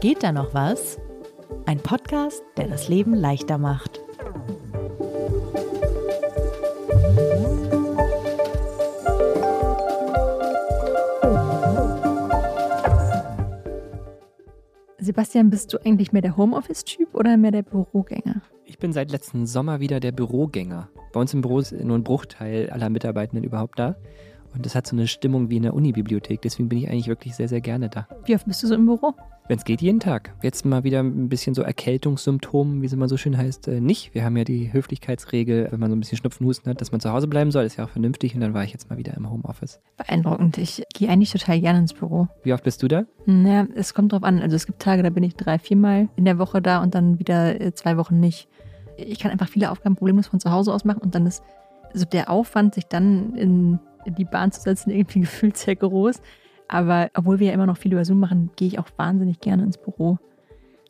Geht da noch was? Ein Podcast, der das Leben leichter macht. Sebastian, bist du eigentlich mehr der Homeoffice-Typ oder mehr der Bürogänger? Ich bin seit letzten Sommer wieder der Bürogänger. Bei uns im Büro ist nur ein Bruchteil aller Mitarbeitenden überhaupt da. Und das hat so eine Stimmung wie in der Unibibliothek. Deswegen bin ich eigentlich wirklich sehr, sehr gerne da. Wie oft bist du so im Büro? Wenn es geht, jeden Tag. Jetzt mal wieder ein bisschen so Erkältungssymptomen, wie es immer so schön heißt, äh, nicht. Wir haben ja die Höflichkeitsregel, wenn man so ein bisschen Schnupfen, Husten hat, dass man zu Hause bleiben soll. Ist ja auch vernünftig. Und dann war ich jetzt mal wieder im Homeoffice. Beeindruckend. Ich gehe eigentlich total gerne ins Büro. Wie oft bist du da? Naja, es kommt drauf an. Also es gibt Tage, da bin ich drei, viermal in der Woche da und dann wieder äh, zwei Wochen nicht. Ich kann einfach viele Aufgaben problemlos von zu Hause aus machen und dann ist so der Aufwand, sich dann in in die Bahn zu setzen, irgendwie gefühlt sehr groß. Aber obwohl wir ja immer noch viel über Zoom machen, gehe ich auch wahnsinnig gerne ins Büro.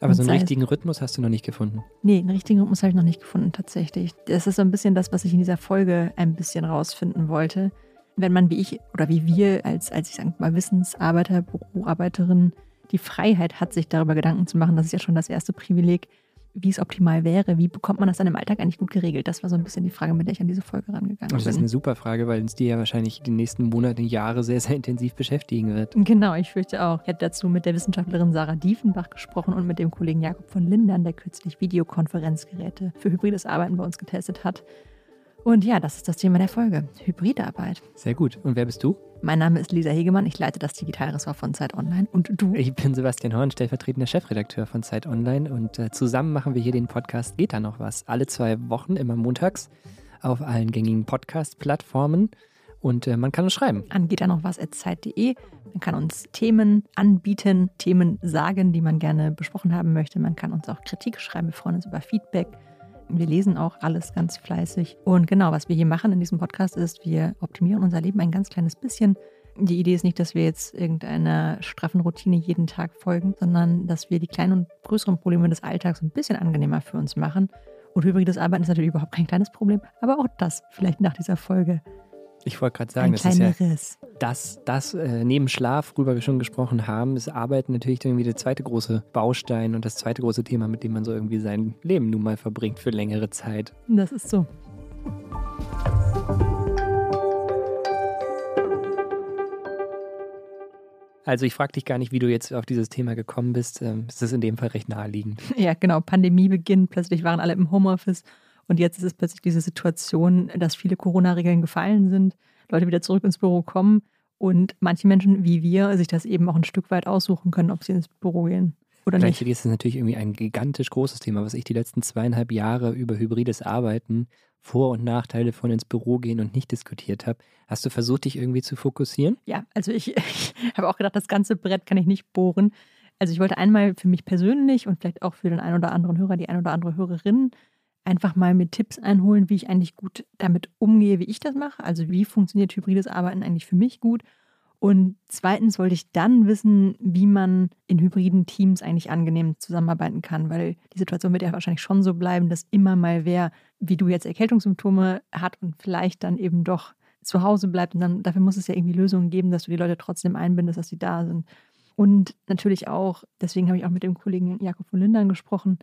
Aber so einen richtigen Rhythmus hast du noch nicht gefunden? Nee, einen richtigen Rhythmus habe ich noch nicht gefunden, tatsächlich. Das ist so ein bisschen das, was ich in dieser Folge ein bisschen rausfinden wollte. Wenn man wie ich oder wie wir als, als ich sage mal, Wissensarbeiter, Büroarbeiterin die Freiheit hat, sich darüber Gedanken zu machen, das ist ja schon das erste Privileg, wie es optimal wäre. Wie bekommt man das dann im Alltag eigentlich gut geregelt? Das war so ein bisschen die Frage, mit der ich an diese Folge rangegangen bin. Das ist eine super Frage, weil uns die ja wahrscheinlich die nächsten Monate, Jahre sehr, sehr intensiv beschäftigen wird. Genau, ich fürchte auch. Ich hätte dazu mit der Wissenschaftlerin Sarah Diefenbach gesprochen und mit dem Kollegen Jakob von Lindern, der kürzlich Videokonferenzgeräte für hybrides Arbeiten bei uns getestet hat. Und ja, das ist das Thema der Folge. Hybridarbeit. Sehr gut. Und wer bist du? Mein Name ist Lisa Hegemann. Ich leite das Digitalressort von Zeit Online. Und du? Ich bin Sebastian Horn, stellvertretender Chefredakteur von Zeit Online. Und äh, zusammen machen wir hier den Podcast Geht da noch was? Alle zwei Wochen, immer montags, auf allen gängigen Podcast-Plattformen. Und äh, man kann uns schreiben. An geht da noch was Zeit.de. Man kann uns Themen anbieten, Themen sagen, die man gerne besprochen haben möchte. Man kann uns auch Kritik schreiben. Wir freuen uns über Feedback. Wir lesen auch alles ganz fleißig. Und genau, was wir hier machen in diesem Podcast ist, wir optimieren unser Leben ein ganz kleines bisschen. Die Idee ist nicht, dass wir jetzt irgendeiner straffen Routine jeden Tag folgen, sondern dass wir die kleinen und größeren Probleme des Alltags ein bisschen angenehmer für uns machen. Und hybrides Arbeiten ist natürlich überhaupt kein kleines Problem, aber auch das vielleicht nach dieser Folge ich wollte gerade sagen, Ein das ist ja Riss. das, das äh, neben Schlaf, worüber wir schon gesprochen haben, ist Arbeiten natürlich irgendwie der zweite große Baustein und das zweite große Thema, mit dem man so irgendwie sein Leben nun mal verbringt für längere Zeit. Das ist so. Also ich frage dich gar nicht, wie du jetzt auf dieses Thema gekommen bist. Ähm, es ist in dem Fall recht naheliegend. Ja, genau. Pandemie beginnt, plötzlich waren alle im Homeoffice und jetzt ist es plötzlich diese Situation, dass viele Corona-Regeln gefallen sind, Leute wieder zurück ins Büro kommen und manche Menschen wie wir sich das eben auch ein Stück weit aussuchen können, ob sie ins Büro gehen oder nicht. ist es natürlich irgendwie ein gigantisch großes Thema, was ich die letzten zweieinhalb Jahre über hybrides Arbeiten, Vor- und Nachteile von ins Büro gehen und nicht diskutiert habe. Hast du versucht, dich irgendwie zu fokussieren? Ja, also ich, ich habe auch gedacht, das ganze Brett kann ich nicht bohren. Also ich wollte einmal für mich persönlich und vielleicht auch für den einen oder anderen Hörer, die ein oder andere Hörerin einfach mal mit Tipps einholen, wie ich eigentlich gut damit umgehe, wie ich das mache. Also wie funktioniert hybrides Arbeiten eigentlich für mich gut. Und zweitens wollte ich dann wissen, wie man in hybriden Teams eigentlich angenehm zusammenarbeiten kann, weil die Situation wird ja wahrscheinlich schon so bleiben, dass immer mal wer, wie du jetzt Erkältungssymptome hat und vielleicht dann eben doch zu Hause bleibt. Und dann dafür muss es ja irgendwie Lösungen geben, dass du die Leute trotzdem einbindest, dass sie da sind. Und natürlich auch, deswegen habe ich auch mit dem Kollegen Jakob von Lindern gesprochen,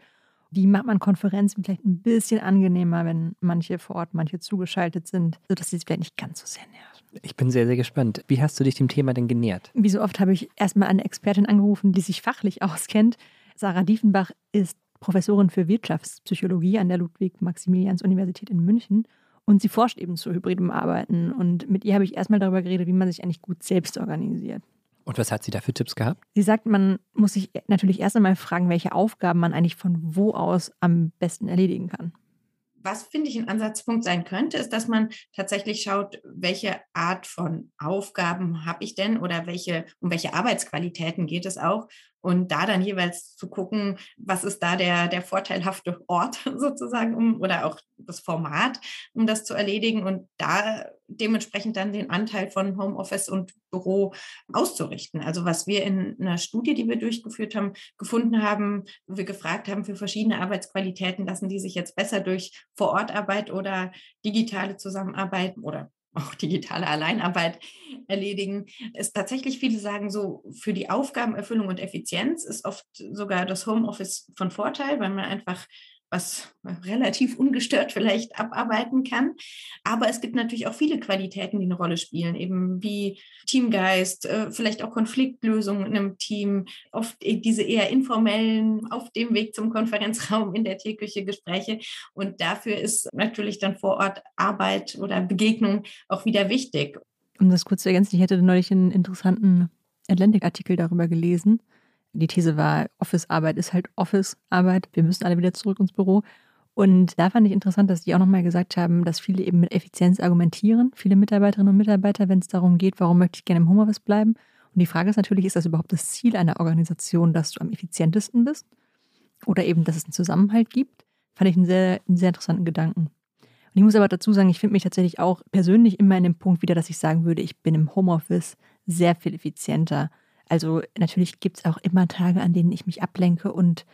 wie macht man Konferenzen vielleicht ein bisschen angenehmer, wenn manche vor Ort, manche zugeschaltet sind, sodass sie es vielleicht nicht ganz so sehr nerven? Ich bin sehr, sehr gespannt. Wie hast du dich dem Thema denn genähert? Wie so oft habe ich erstmal eine Expertin angerufen, die sich fachlich auskennt. Sarah Diefenbach ist Professorin für Wirtschaftspsychologie an der Ludwig-Maximilians-Universität in München. Und sie forscht eben zu hybridem Arbeiten. Und mit ihr habe ich erstmal darüber geredet, wie man sich eigentlich gut selbst organisiert. Und was hat sie da für Tipps gehabt? Sie sagt, man muss sich natürlich erst einmal fragen, welche Aufgaben man eigentlich von wo aus am besten erledigen kann. Was finde ich ein Ansatzpunkt sein könnte, ist, dass man tatsächlich schaut, welche Art von Aufgaben habe ich denn oder welche, um welche Arbeitsqualitäten geht es auch und da dann jeweils zu gucken, was ist da der, der vorteilhafte Ort sozusagen um, oder auch das Format, um das zu erledigen und da dementsprechend dann den Anteil von Homeoffice und Büro auszurichten. Also was wir in einer Studie, die wir durchgeführt haben, gefunden haben, wo wir gefragt haben, für verschiedene Arbeitsqualitäten lassen die sich jetzt besser durch Vorortarbeit oder digitale Zusammenarbeit oder auch digitale Alleinarbeit erledigen, ist tatsächlich viele sagen so, für die Aufgabenerfüllung und Effizienz ist oft sogar das Homeoffice von Vorteil, weil man einfach was relativ ungestört vielleicht abarbeiten kann. Aber es gibt natürlich auch viele Qualitäten, die eine Rolle spielen, eben wie Teamgeist, äh, vielleicht auch Konfliktlösung in einem Team, oft e, diese eher informellen, auf dem Weg zum Konferenzraum in der Teeküche Gespräche. Und dafür ist natürlich dann vor Ort Arbeit oder Begegnung auch wieder wichtig. Um das kurz zu ergänzen, ich hätte neulich einen interessanten Atlantic-Artikel darüber gelesen die These war, Office-Arbeit ist halt Office-Arbeit. Wir müssen alle wieder zurück ins Büro. Und da fand ich interessant, dass die auch nochmal gesagt haben, dass viele eben mit Effizienz argumentieren, viele Mitarbeiterinnen und Mitarbeiter, wenn es darum geht, warum möchte ich gerne im Homeoffice bleiben. Und die Frage ist natürlich, ist das überhaupt das Ziel einer Organisation, dass du am effizientesten bist? Oder eben, dass es einen Zusammenhalt gibt? Fand ich einen sehr, einen sehr interessanten Gedanken. Und ich muss aber dazu sagen, ich finde mich tatsächlich auch persönlich immer in dem Punkt wieder, dass ich sagen würde, ich bin im Homeoffice sehr viel effizienter also natürlich gibt es auch immer Tage, an denen ich mich ablenke und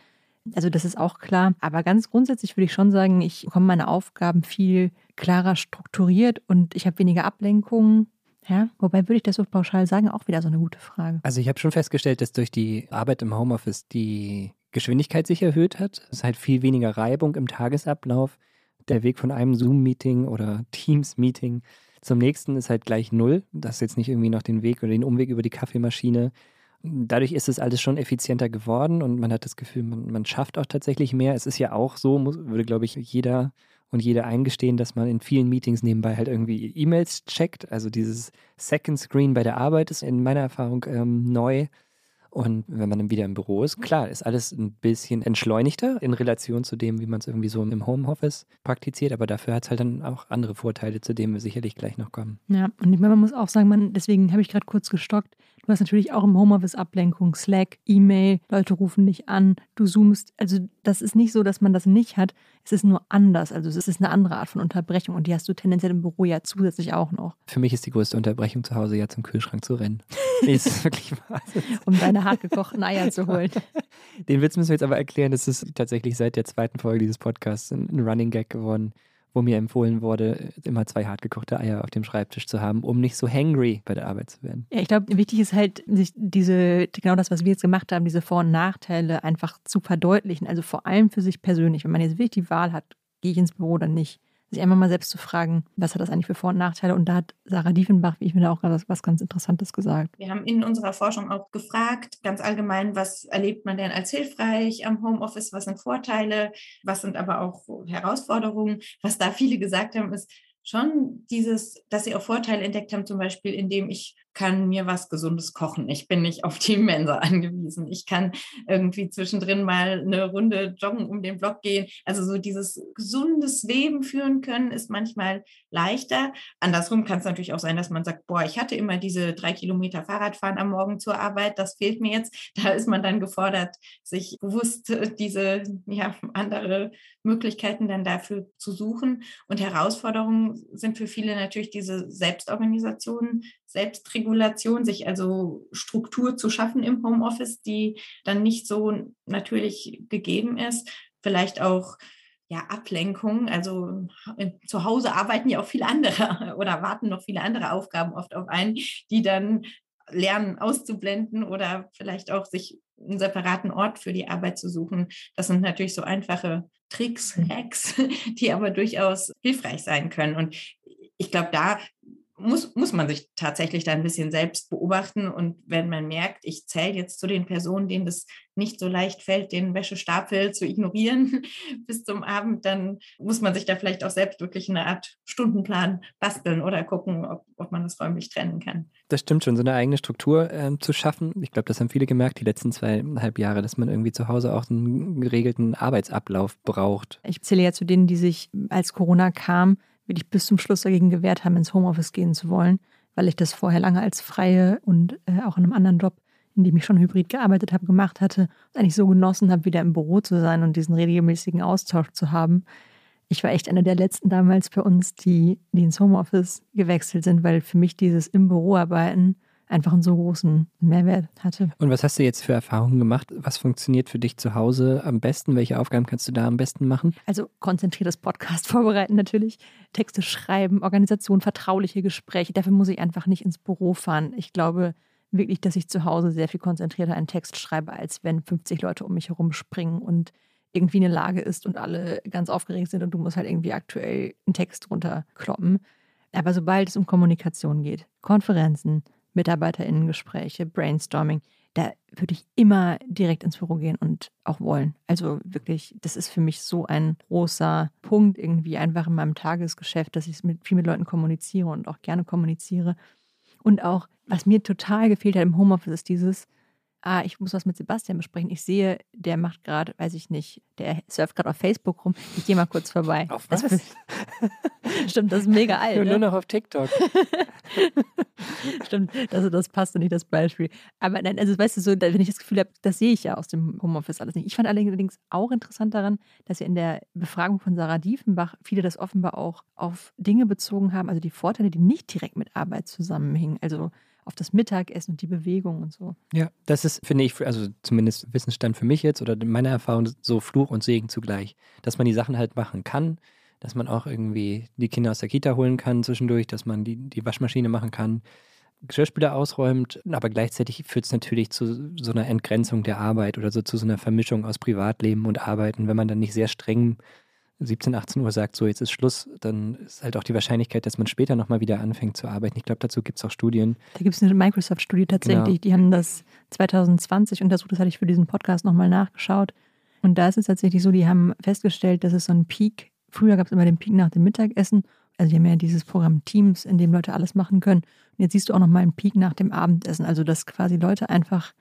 also das ist auch klar. Aber ganz grundsätzlich würde ich schon sagen, ich bekomme meine Aufgaben viel klarer strukturiert und ich habe weniger Ablenkungen. Ja, wobei würde ich das so pauschal sagen, auch wieder so eine gute Frage. Also ich habe schon festgestellt, dass durch die Arbeit im Homeoffice die Geschwindigkeit sich erhöht hat. Es ist halt viel weniger Reibung im Tagesablauf. Der Weg von einem Zoom-Meeting oder Teams-Meeting zum nächsten ist halt gleich null. Das ist jetzt nicht irgendwie noch den Weg oder den Umweg über die Kaffeemaschine. Dadurch ist es alles schon effizienter geworden und man hat das Gefühl, man, man schafft auch tatsächlich mehr. Es ist ja auch so, muss, würde, glaube ich, jeder und jede eingestehen, dass man in vielen Meetings nebenbei halt irgendwie E-Mails checkt. Also dieses Second Screen bei der Arbeit ist in meiner Erfahrung ähm, neu. Und wenn man dann wieder im Büro ist, klar, ist alles ein bisschen entschleunigter in Relation zu dem, wie man es irgendwie so im Homeoffice praktiziert. Aber dafür hat es halt dann auch andere Vorteile, zu denen wir sicherlich gleich noch kommen. Ja, und ich meine, man muss auch sagen, man, deswegen habe ich gerade kurz gestockt. Du hast natürlich auch im Homeoffice Ablenkung, Slack, E-Mail, Leute rufen dich an, du zoomst. Also das ist nicht so, dass man das nicht hat. Es ist nur anders. Also es ist eine andere Art von Unterbrechung und die hast du tendenziell im Büro ja zusätzlich auch noch. Für mich ist die größte Unterbrechung zu Hause ja zum Kühlschrank zu rennen. nee, ist wirklich wahr. um deine hart gekochten Eier zu holen. Den Witz müssen wir jetzt aber erklären. Das ist tatsächlich seit der zweiten Folge dieses Podcasts ein Running Gag geworden wo mir empfohlen wurde, immer zwei hartgekochte Eier auf dem Schreibtisch zu haben, um nicht so hangry bei der Arbeit zu werden. Ja, ich glaube, wichtig ist halt, sich diese, genau das, was wir jetzt gemacht haben, diese Vor- und Nachteile einfach zu verdeutlichen. Also vor allem für sich persönlich. Wenn man jetzt wirklich die Wahl hat, gehe ich ins Büro oder nicht, sich einfach mal selbst zu fragen, was hat das eigentlich für Vor- und Nachteile? Und da hat Sarah Diefenbach, wie ich finde, auch gerade was ganz Interessantes gesagt. Wir haben in unserer Forschung auch gefragt, ganz allgemein, was erlebt man denn als hilfreich am Homeoffice? Was sind Vorteile? Was sind aber auch Herausforderungen? Was da viele gesagt haben, ist, schon dieses, dass sie auch Vorteile entdeckt haben, zum Beispiel, indem ich kann mir was Gesundes kochen. Ich bin nicht auf die Mensa angewiesen. Ich kann irgendwie zwischendrin mal eine Runde joggen um den Block gehen. Also so dieses gesundes Leben führen können ist manchmal leichter. Andersrum kann es natürlich auch sein, dass man sagt, boah, ich hatte immer diese drei Kilometer Fahrradfahren am Morgen zur Arbeit. Das fehlt mir jetzt. Da ist man dann gefordert, sich bewusst äh, diese ja, andere Möglichkeiten dann dafür zu suchen. Und Herausforderungen sind für viele natürlich diese Selbstorganisation, Selbstregulation, sich also Struktur zu schaffen im Homeoffice, die dann nicht so natürlich gegeben ist. Vielleicht auch ja, Ablenkung. Also zu Hause arbeiten ja auch viele andere oder warten noch viele andere Aufgaben oft auf einen, die dann lernen auszublenden oder vielleicht auch sich einen separaten Ort für die Arbeit zu suchen. Das sind natürlich so einfache Tricks, mhm. Hacks, die aber durchaus hilfreich sein können. Und ich glaube, da muss, muss man sich tatsächlich da ein bisschen selbst beobachten. Und wenn man merkt, ich zähle jetzt zu den Personen, denen das nicht so leicht fällt, den Wäschestapel zu ignorieren bis zum Abend, dann muss man sich da vielleicht auch selbst wirklich eine Art Stundenplan basteln oder gucken, ob, ob man das räumlich trennen kann. Das stimmt schon, so eine eigene Struktur äh, zu schaffen. Ich glaube, das haben viele gemerkt, die letzten zweieinhalb Jahre, dass man irgendwie zu Hause auch einen geregelten Arbeitsablauf braucht. Ich zähle ja zu denen, die sich, als Corona kam, wirklich bis zum Schluss dagegen gewehrt haben, ins Homeoffice gehen zu wollen, weil ich das vorher lange als freie und äh, auch in einem anderen Job, in dem ich schon hybrid gearbeitet habe, gemacht hatte und eigentlich so genossen habe, wieder im Büro zu sein und diesen regelmäßigen Austausch zu haben. Ich war echt eine der letzten damals bei uns, die, die ins Homeoffice gewechselt sind, weil für mich dieses im Büro arbeiten einfach einen so großen Mehrwert hatte. Und was hast du jetzt für Erfahrungen gemacht? Was funktioniert für dich zu Hause am besten? Welche Aufgaben kannst du da am besten machen? Also konzentriertes Podcast vorbereiten natürlich, Texte schreiben, Organisation, vertrauliche Gespräche. Dafür muss ich einfach nicht ins Büro fahren. Ich glaube wirklich, dass ich zu Hause sehr viel konzentrierter einen Text schreibe, als wenn 50 Leute um mich herum springen und irgendwie eine Lage ist und alle ganz aufgeregt sind und du musst halt irgendwie aktuell einen Text runterkloppen. Aber sobald es um Kommunikation geht, Konferenzen, MitarbeiterInnengespräche, Brainstorming, da würde ich immer direkt ins Büro gehen und auch wollen. Also wirklich, das ist für mich so ein großer Punkt irgendwie einfach in meinem Tagesgeschäft, dass ich mit viel mit Leuten kommuniziere und auch gerne kommuniziere. Und auch, was mir total gefehlt hat im Homeoffice, ist dieses, ah, ich muss was mit Sebastian besprechen. Ich sehe, der macht gerade, weiß ich nicht, der surft gerade auf Facebook rum. Ich gehe mal kurz vorbei. Auf was? Stimmt, das ist mega alt. Nur, ne? nur noch auf TikTok. Stimmt, also das passt nicht, das Beispiel. Aber nein, also weißt du, so, wenn ich das Gefühl habe, das sehe ich ja aus dem Homeoffice alles nicht. Ich fand allerdings auch interessant daran, dass wir in der Befragung von Sarah Diefenbach viele das offenbar auch auf Dinge bezogen haben, also die Vorteile, die nicht direkt mit Arbeit zusammenhängen. Also auf das Mittagessen und die Bewegung und so. Ja, das ist, finde ich, also zumindest Wissensstand für mich jetzt oder meine Erfahrung, so Fluch und Segen zugleich. Dass man die Sachen halt machen kann, dass man auch irgendwie die Kinder aus der Kita holen kann zwischendurch, dass man die, die Waschmaschine machen kann, Geschirrspüler ausräumt, aber gleichzeitig führt es natürlich zu so einer Entgrenzung der Arbeit oder so zu so einer Vermischung aus Privatleben und Arbeiten. Wenn man dann nicht sehr streng 17, 18 Uhr sagt, so jetzt ist Schluss, dann ist halt auch die Wahrscheinlichkeit, dass man später nochmal wieder anfängt zu arbeiten. Ich glaube, dazu gibt es auch Studien. Da gibt es eine Microsoft-Studie tatsächlich, Genau. die haben das 2020 untersucht, das hatte ich für diesen Podcast nochmal nachgeschaut. Und da ist es tatsächlich so, die haben festgestellt, dass es so einen Peak, früher gab es immer den Peak nach dem Mittagessen, also die haben ja dieses Programm Teams, in dem Leute alles machen können. Und jetzt siehst du auch nochmal einen Peak nach dem Abendessen, also dass quasi Leute einfach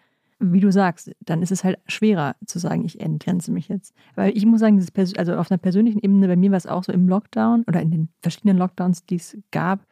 wie du sagst, dann ist es halt schwerer zu sagen, ich entgrenze mich jetzt. Weil ich muss sagen, dieses Pers- also auf einer persönlichen Ebene, bei mir war es auch so im Lockdown oder in den verschiedenen Lockdowns, die es gab,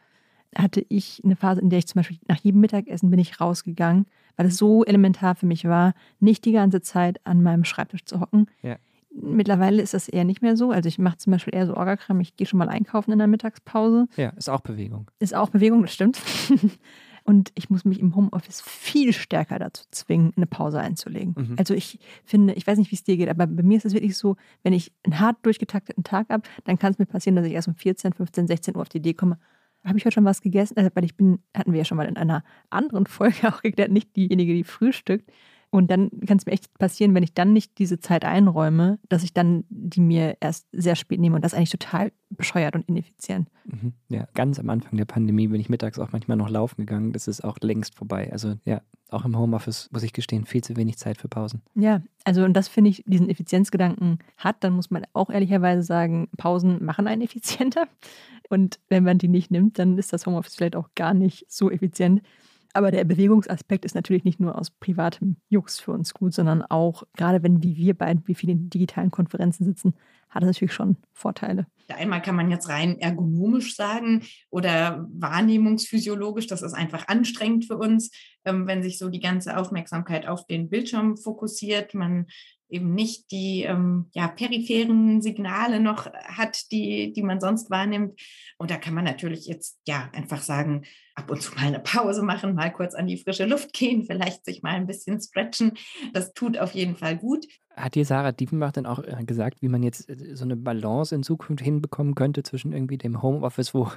hatte ich eine Phase, in der ich zum Beispiel nach jedem Mittagessen bin ich rausgegangen, weil es so elementar für mich war, nicht die ganze Zeit an meinem Schreibtisch zu hocken. Ja. Mittlerweile ist das eher nicht mehr so. Also ich mache zum Beispiel eher so Orgakram, ich gehe schon mal einkaufen in der Mittagspause. Ja, ist auch Bewegung. Ist auch Bewegung, das stimmt. Und ich muss mich im Homeoffice viel stärker dazu zwingen, eine Pause einzulegen. Mhm. Also ich finde, ich weiß nicht, wie es dir geht, aber bei mir ist es wirklich so, wenn ich einen hart durchgetakteten Tag habe, dann kann es mir passieren, dass ich erst um 14, 15, 16 Uhr auf die Idee komme, habe ich heute schon was gegessen? Also, weil ich bin, hatten wir ja schon mal in einer anderen Folge auch geklärt, nicht diejenige, die frühstückt. Und dann kann es mir echt passieren, wenn ich dann nicht diese Zeit einräume, dass ich dann die mir erst sehr spät nehme. Und das eigentlich total bescheuert und ineffizient. Mhm. Ja, ganz am Anfang der Pandemie bin ich mittags auch manchmal noch laufen gegangen. Das ist auch längst vorbei. Also ja, auch im Homeoffice muss ich gestehen, viel zu wenig Zeit für Pausen. Ja, also und das finde ich, diesen Effizienzgedanken hat, dann muss man auch ehrlicherweise sagen, Pausen machen einen effizienter. Und wenn man die nicht nimmt, dann ist das Homeoffice vielleicht auch gar nicht so effizient. Aber der Bewegungsaspekt ist natürlich nicht nur aus privatem Jux für uns gut, sondern auch, gerade wenn wie wir beiden, wie viele in digitalen Konferenzen sitzen, hat es natürlich schon Vorteile. Einmal kann man jetzt rein ergonomisch sagen oder wahrnehmungsphysiologisch, das ist einfach anstrengend für uns, ähm, wenn sich so die ganze Aufmerksamkeit auf den Bildschirm fokussiert, man eben nicht die ähm, ja, peripheren Signale noch hat, die, die man sonst wahrnimmt. Und da kann man natürlich jetzt ja einfach sagen, ab und zu mal eine Pause machen, mal kurz an die frische Luft gehen, vielleicht sich mal ein bisschen stretchen. Das tut auf jeden Fall gut. Hat dir Sarah Diefenbach dann auch äh, gesagt, wie man jetzt äh, so eine Balance in Zukunft hinbekommen könnte zwischen irgendwie dem Homeoffice, wo,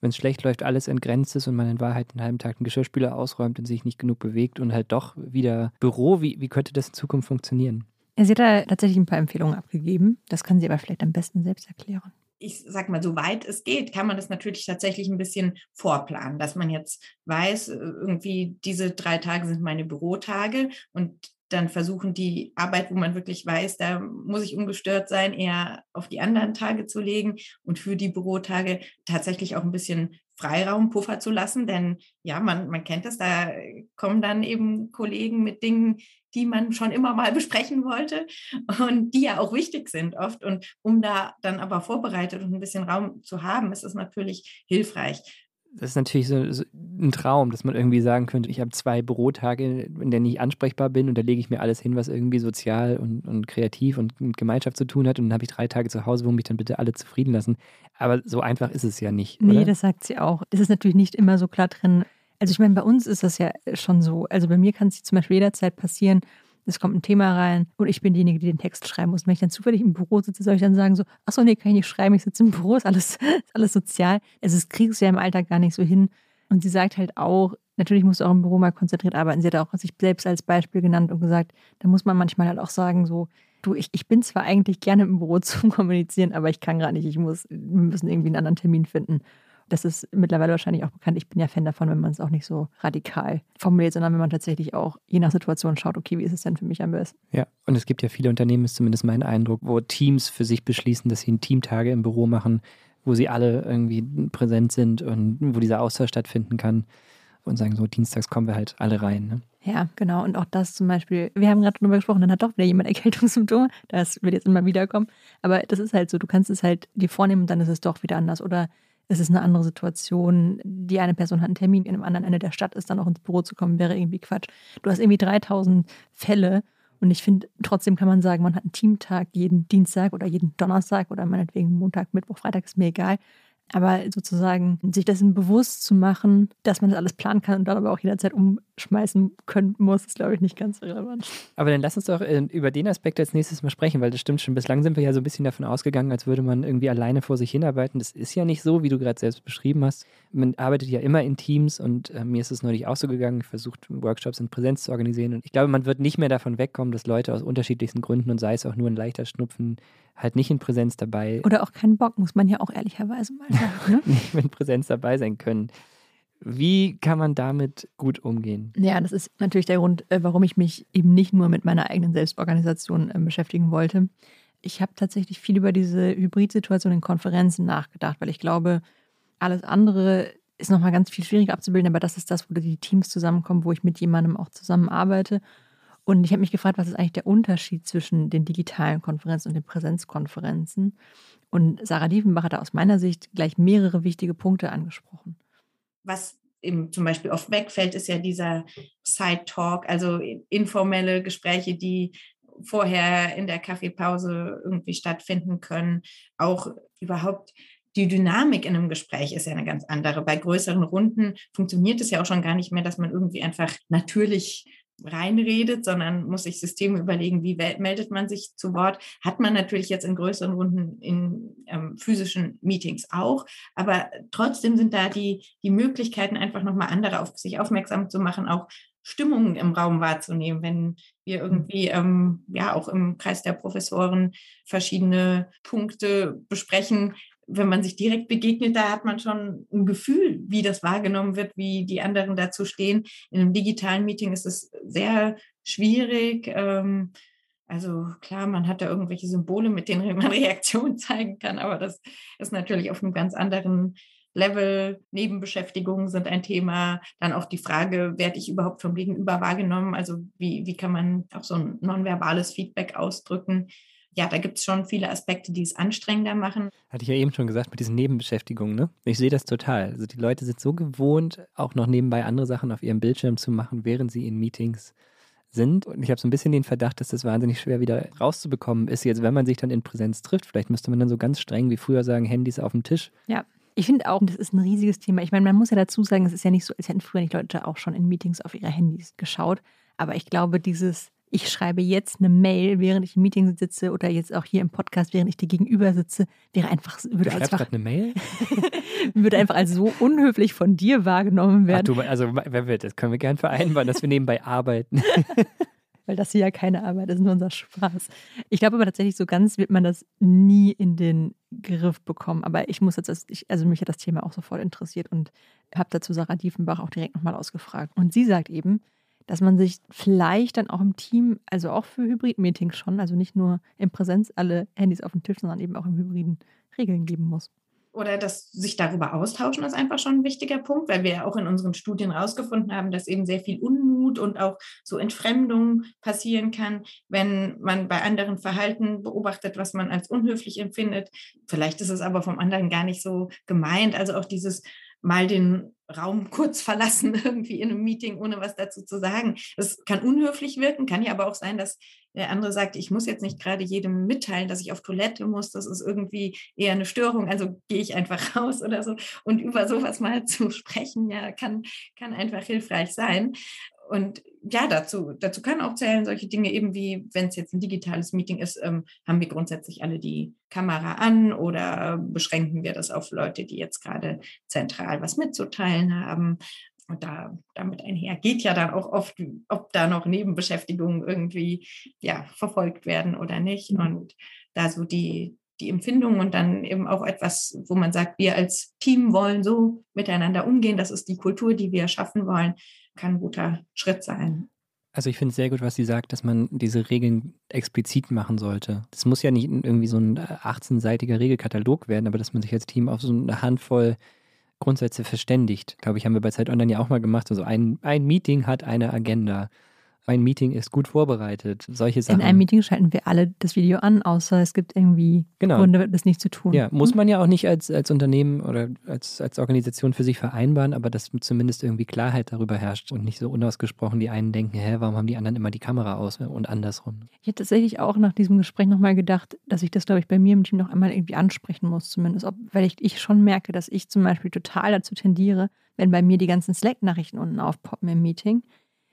wenn es schlecht läuft, alles entgrenzt ist und man in Wahrheit einen halben Tag einen Geschirrspüler ausräumt und sich nicht genug bewegt und halt doch wieder Büro? Wie, wie könnte das in Zukunft funktionieren? Sie hat da tatsächlich ein paar Empfehlungen abgegeben. Das kann sie aber vielleicht am besten selbst erklären. ich sag mal, soweit es geht, kann man das natürlich tatsächlich ein bisschen vorplanen, dass man jetzt weiß, äh, irgendwie diese drei Tage sind meine Bürotage und dann versuchen die Arbeit, wo man wirklich weiß, da muss ich ungestört sein, eher auf die anderen Tage zu legen und für die Bürotage tatsächlich auch ein bisschen Freiraum, Puffer zu lassen. Denn ja, man, man kennt das, da kommen dann eben Kollegen mit Dingen, die man schon immer mal besprechen wollte und die ja auch wichtig sind oft. Und um da dann aber vorbereitet und ein bisschen Raum zu haben, ist es natürlich hilfreich. Das ist natürlich so, so ein Traum, dass man irgendwie sagen könnte, ich habe zwei Bürotage, in denen ich ansprechbar bin und da lege ich mir alles hin, was irgendwie sozial und, und kreativ und mit Gemeinschaft zu tun hat und dann habe ich drei Tage zu Hause, wo mich dann bitte alle zufrieden lassen. Aber so einfach ist es ja nicht. Nee, oder? das sagt sie auch. Das ist natürlich nicht immer so klar drin. Also ich meine, bei uns ist das ja schon so. Also bei mir kann es zum Beispiel jederzeit passieren, es kommt ein Thema rein und ich bin diejenige, die den Text schreiben muss. wenn ich dann zufällig im Büro sitze, soll ich dann sagen so, ach so, nee, kann ich nicht schreiben, ich sitze im Büro, ist alles, ist alles sozial. Also es kriegst du ja im Alltag gar nicht so hin. Und sie sagt halt auch, natürlich musst du auch im Büro mal konzentriert arbeiten. Sie hat auch sich selbst als Beispiel genannt und gesagt, da muss man manchmal halt auch sagen so, du, ich, ich bin zwar eigentlich gerne im Büro zum Kommunizieren, aber ich kann gerade nicht, ich muss, wir müssen irgendwie einen anderen Termin finden. Das ist mittlerweile wahrscheinlich auch bekannt. Ich bin ja Fan davon, wenn man es auch nicht so radikal formuliert, sondern wenn man tatsächlich auch je nach Situation schaut, okay, wie ist es denn für mich am besten? Ja, und es gibt ja viele Unternehmen, ist zumindest mein Eindruck, wo Teams für sich beschließen, dass sie Teamtage im Büro machen, wo sie alle irgendwie präsent sind und wo dieser Austausch stattfinden kann und sagen so, dienstags kommen wir halt alle rein. Ne? Ja, genau. Und auch das zum Beispiel, wir haben gerade darüber gesprochen, dann hat doch wieder jemand Erkältungssymptome. Das wird jetzt immer wieder kommen. Aber das ist halt so, du kannst es halt dir vornehmen und dann ist es doch wieder anders. Oder es ist eine andere Situation. Die eine Person hat einen Termin in einem anderen Ende der Stadt, ist dann auch ins Büro zu kommen, wäre irgendwie Quatsch. Du hast irgendwie 3000 Fälle und ich finde, trotzdem kann man sagen, man hat einen Teamtag jeden Dienstag oder jeden Donnerstag oder meinetwegen Montag, Mittwoch, Freitag, ist mir egal. Aber sozusagen sich dessen bewusst zu machen, dass man das alles planen kann und dann aber auch jederzeit umschmeißen können muss, ist, glaube ich, nicht ganz relevant. Aber dann lass uns doch äh, über den Aspekt als nächstes mal sprechen, weil das stimmt schon. Bislang sind wir ja so ein bisschen davon ausgegangen, als würde man irgendwie alleine vor sich hinarbeiten. Das ist ja nicht so, wie du gerade selbst beschrieben hast. Man arbeitet ja immer in Teams und äh, mir ist es neulich auch so gegangen. Ich versucht, Workshops in Präsenz zu organisieren. Und ich glaube, man wird nicht mehr davon wegkommen, dass Leute aus unterschiedlichsten Gründen und sei es auch nur ein leichter Schnupfen halt nicht in Präsenz dabei. Oder auch keinen Bock, muss man ja auch ehrlicherweise mal sagen. Ne? nicht in Präsenz dabei sein können. Wie kann man damit gut umgehen? Ja, das ist natürlich der Grund, äh, warum ich mich eben nicht nur mit meiner eigenen Selbstorganisation äh, beschäftigen wollte. Ich habe tatsächlich viel über diese Hybridsituation in Konferenzen nachgedacht, weil ich glaube, alles andere ist nochmal ganz viel schwieriger abzubilden, aber das ist das, wo die Teams zusammenkommen, wo ich mit jemandem auch zusammenarbeite und ich habe mich gefragt, was ist eigentlich der Unterschied zwischen den digitalen Konferenzen und den Präsenzkonferenzen? Und Sarah Diefenbach hat aus meiner Sicht gleich mehrere wichtige Punkte angesprochen. Was eben zum Beispiel oft wegfällt, ist ja dieser Side-Talk, also informelle Gespräche, die vorher in der Kaffeepause irgendwie stattfinden können. Auch überhaupt die Dynamik in einem Gespräch ist ja eine ganz andere. Bei größeren Runden funktioniert es ja auch schon gar nicht mehr, dass man irgendwie einfach natürlich reinredet, sondern muss sich Systeme überlegen, wie meldet man sich zu Wort. Hat man natürlich jetzt in größeren Runden in ähm, physischen Meetings auch, aber trotzdem sind da die, die Möglichkeiten, einfach nochmal andere auf sich aufmerksam zu machen, auch Stimmungen im Raum wahrzunehmen, wenn wir mhm. irgendwie ähm, ja auch im Kreis der Professoren verschiedene Punkte besprechen, wenn man sich direkt begegnet, da hat man schon ein Gefühl, wie das wahrgenommen wird, wie die anderen dazu stehen. In einem digitalen Meeting ist es sehr schwierig. Ähm, also klar, man hat da irgendwelche Symbole, mit denen man Reaktion zeigen kann, aber das ist natürlich auf einem ganz anderen Level. Nebenbeschäftigungen sind ein Thema. Dann auch die Frage, werde ich überhaupt vom Gegenüber wahrgenommen? Also wie, wie kann man auch so ein nonverbales Feedback ausdrücken? Ja, da gibt es schon viele Aspekte, die es anstrengender machen. Hatte ich ja eben schon gesagt mit diesen Nebenbeschäftigungen, ne? Ich sehe das total. Also die Leute sind so gewohnt, auch noch nebenbei andere Sachen auf ihrem Bildschirm zu machen, während sie in Meetings sind. Und ich habe so ein bisschen den Verdacht, dass das wahnsinnig schwer wieder rauszubekommen ist, jetzt wenn man sich dann in Präsenz trifft. Vielleicht müsste man dann so ganz streng wie früher sagen, Handys auf dem Tisch. Ja. Ich finde auch, das ist ein riesiges Thema. Ich meine, man muss ja dazu sagen, es ist ja nicht so, als hätten früher nicht Leute auch schon in Meetings auf ihre Handys geschaut. Aber ich glaube, dieses ich schreibe jetzt eine Mail, während ich im Meeting sitze oder jetzt auch hier im Podcast, während ich dir gegenüber sitze, wäre einfach würde du einfach eine Mail würde einfach als so unhöflich von dir wahrgenommen werden. Ach, du, also das können wir gern vereinbaren, dass wir nebenbei arbeiten. Weil das hier ja keine Arbeit ist, nur unser Spaß. Ich glaube aber tatsächlich, so ganz wird man das nie in den Griff bekommen. Aber ich muss jetzt, also mich hat das Thema auch sofort interessiert und habe dazu Sarah Diefenbach auch direkt nochmal ausgefragt. Und sie sagt eben, dass man sich vielleicht dann auch im Team, also auch für Hybrid-Meetings schon, also nicht nur in Präsenz alle Handys auf dem Tisch, sondern eben auch im Hybriden Regeln geben muss. Oder dass sich darüber austauschen, ist einfach schon ein wichtiger Punkt, weil wir ja auch in unseren Studien herausgefunden haben, dass eben sehr viel Unmut und auch so Entfremdung passieren kann, wenn man bei anderen Verhalten beobachtet, was man als unhöflich empfindet. Vielleicht ist es aber vom anderen gar nicht so gemeint. Also auch dieses mal den Raum kurz verlassen, irgendwie in einem Meeting, ohne was dazu zu sagen. Das kann unhöflich wirken, kann ja aber auch sein, dass der andere sagt, ich muss jetzt nicht gerade jedem mitteilen, dass ich auf Toilette muss. Das ist irgendwie eher eine Störung. Also gehe ich einfach raus oder so. Und über sowas mal zu sprechen, ja, kann, kann einfach hilfreich sein. Und ja, dazu, dazu kann auch zählen solche Dinge eben wie, wenn es jetzt ein digitales Meeting ist, ähm, haben wir grundsätzlich alle die Kamera an oder beschränken wir das auf Leute, die jetzt gerade zentral was mitzuteilen haben. Und da, damit einher geht ja dann auch oft, ob da noch Nebenbeschäftigungen irgendwie ja, verfolgt werden oder nicht. Mhm. Und da so die, die Empfindung und dann eben auch etwas, wo man sagt, wir als Team wollen so miteinander umgehen. Das ist die Kultur, die wir schaffen wollen kann ein guter Schritt sein. Also ich finde es sehr gut, was sie sagt, dass man diese Regeln explizit machen sollte. Das muss ja nicht irgendwie so ein 18-seitiger Regelkatalog werden, aber dass man sich als Team auf so eine Handvoll Grundsätze verständigt. Glaube ich, haben wir bei Zeit Online ja auch mal gemacht. Also ein, ein Meeting hat eine Agenda ein Meeting ist gut vorbereitet. Solche Sachen. In einem Meeting schalten wir alle das Video an, außer es gibt irgendwie genau. Gründe, das nicht zu tun. Ja, muss hm? man ja auch nicht als, als Unternehmen oder als, als Organisation für sich vereinbaren, aber dass zumindest irgendwie Klarheit darüber herrscht und nicht so unausgesprochen die einen denken, hä, warum haben die anderen immer die Kamera aus und andersrum. Ich hätte tatsächlich auch nach diesem Gespräch nochmal gedacht, dass ich das, glaube ich, bei mir im Team noch einmal irgendwie ansprechen muss, zumindest. Ob, weil ich, ich schon merke, dass ich zum Beispiel total dazu tendiere, wenn bei mir die ganzen Slack-Nachrichten unten aufpoppen im Meeting,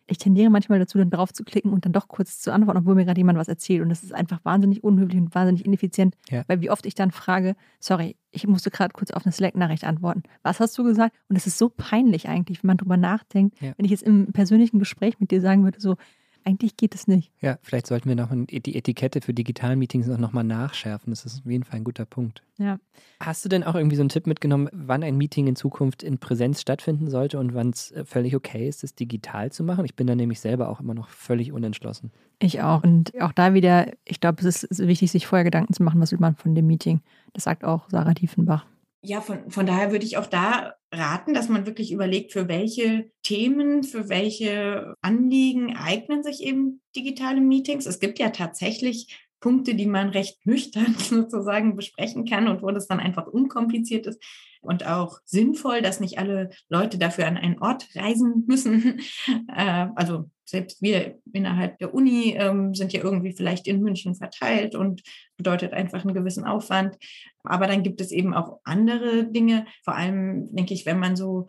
ich tendiere manchmal dazu, dann drauf zu klicken und dann doch kurz zu antworten, obwohl mir gerade jemand was erzählt. Und das ist einfach wahnsinnig unhöflich und wahnsinnig ineffizient, ja. weil wie oft ich dann frage, sorry, ich musste gerade kurz auf eine Slack-Nachricht antworten. Was hast du gesagt? Und es ist so peinlich eigentlich, wenn man drüber nachdenkt. Ja. Wenn ich jetzt im persönlichen Gespräch mit dir sagen würde, so, eigentlich geht es nicht. Ja, vielleicht sollten wir noch die Etikette für digitalen Meetings noch mal nachschärfen. Das ist auf jeden Fall ein guter Punkt. Ja. Hast du denn auch irgendwie so einen Tipp mitgenommen, wann ein Meeting in Zukunft in Präsenz stattfinden sollte und wann es äh, völlig okay ist, es digital zu machen? Ich bin da nämlich selber auch immer noch völlig unentschlossen. Ich auch. Und auch da wieder, ich glaube, es ist wichtig, sich vorher Gedanken zu machen, was will man von dem Meeting. Das sagt auch Sarah Diefenbach ja, von, von daher würde ich auch da raten, dass man wirklich überlegt, für welche Themen, für welche Anliegen eignen sich eben digitale Meetings. Es gibt ja tatsächlich Punkte, die man recht nüchtern sozusagen besprechen kann und wo das dann einfach unkompliziert ist und auch sinnvoll, dass nicht alle Leute dafür an einen Ort reisen müssen. Äh, also selbst wir innerhalb der Uni ähm, sind ja irgendwie vielleicht in München verteilt und bedeutet einfach einen gewissen Aufwand. Aber dann gibt es eben auch andere Dinge, vor allem denke ich, wenn man so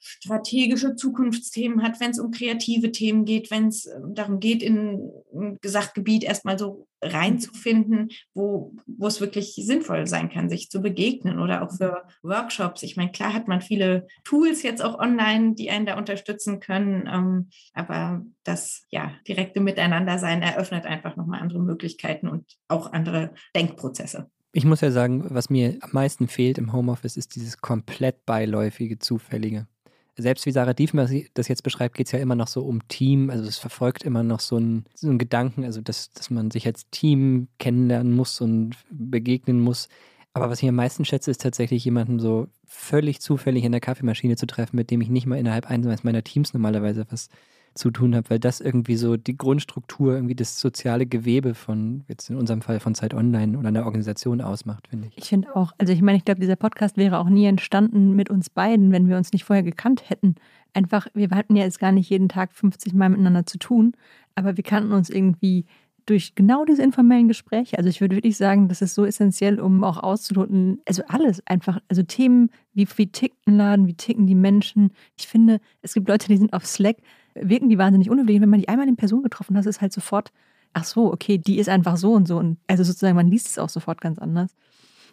strategische Zukunftsthemen hat, wenn es um kreative Themen geht, wenn es ähm, darum geht, in ein Gesachgebiet erstmal so reinzufinden, wo, wo es wirklich sinnvoll sein kann, sich zu begegnen oder auch für Workshops. Ich meine, klar hat man viele Tools jetzt auch online, die einen da unterstützen können, ähm, aber das ja direkte Miteinander sein eröffnet einfach nochmal andere Möglichkeiten und auch andere Denkprozesse. Ich muss ja sagen, was mir am meisten fehlt im Homeoffice, ist dieses komplett beiläufige, zufällige selbst wie Sarah Diefmer das jetzt beschreibt, geht es ja immer noch so um Team. Also es verfolgt immer noch so einen, so einen Gedanken, also dass, dass man sich als Team kennenlernen muss und begegnen muss. Aber was ich am meisten schätze, ist tatsächlich jemanden so völlig zufällig in der Kaffeemaschine zu treffen, mit dem ich nicht mal innerhalb eines meiner Teams normalerweise was zu tun habe, weil das irgendwie so die Grundstruktur, irgendwie das soziale Gewebe von, jetzt in unserem Fall von Zeit Online oder einer Organisation ausmacht, finde ich. Ich finde auch, also ich meine, ich glaube, dieser Podcast wäre auch nie entstanden mit uns beiden, wenn wir uns nicht vorher gekannt hätten. Einfach, wir hatten ja jetzt gar nicht jeden Tag 50 Mal miteinander zu tun, aber wir kannten uns irgendwie durch genau diese informellen Gespräche. Also ich würde wirklich sagen, das ist so essentiell, um auch auszuloten, also alles einfach, also Themen, wie, wie tickt ein Laden, wie ticken die Menschen. Ich finde, es gibt Leute, die sind auf Slack, wirken die wahnsinnig unüberlegen. Wenn man die einmal in Person getroffen hat, ist halt sofort, ach so, okay, die ist einfach so und so. Und also sozusagen, man liest es auch sofort ganz anders.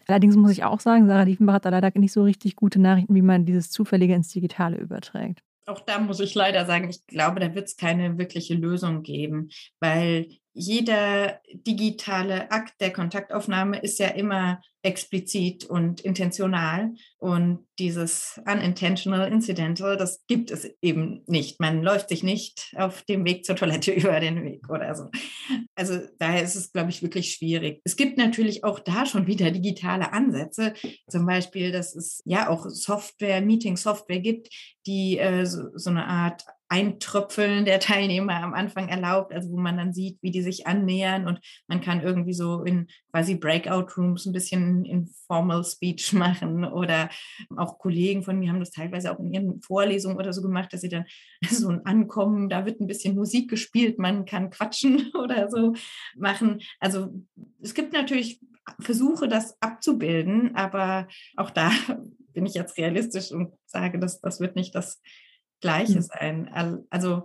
Allerdings muss ich auch sagen, Sarah Diefenbach hat da leider nicht so richtig gute Nachrichten, wie man dieses Zufällige ins Digitale überträgt. Auch da muss ich leider sagen, ich glaube, da wird es keine wirkliche Lösung geben, weil jeder digitale Akt der Kontaktaufnahme ist ja immer explizit und intentional. Und dieses unintentional, incidental, das gibt es eben nicht. Man läuft sich nicht auf dem Weg zur Toilette über den Weg oder so. Also daher ist es, glaube ich, wirklich schwierig. Es gibt natürlich auch da schon wieder digitale Ansätze. Zum Beispiel, dass es ja auch Software, Meeting-Software gibt, die äh, so, so eine Art Eintröpfeln der Teilnehmer am Anfang erlaubt, also wo man dann sieht, wie die sich annähern und man kann irgendwie so in quasi Breakout Rooms ein bisschen Informal Speech machen oder auch Kollegen von mir haben das teilweise auch in ihren Vorlesungen oder so gemacht, dass sie dann so ein Ankommen, da wird ein bisschen Musik gespielt, man kann quatschen oder so machen. Also es gibt natürlich Versuche, das abzubilden, aber auch da bin ich jetzt realistisch und sage, dass das wird nicht das Gleiche hm. sein. Also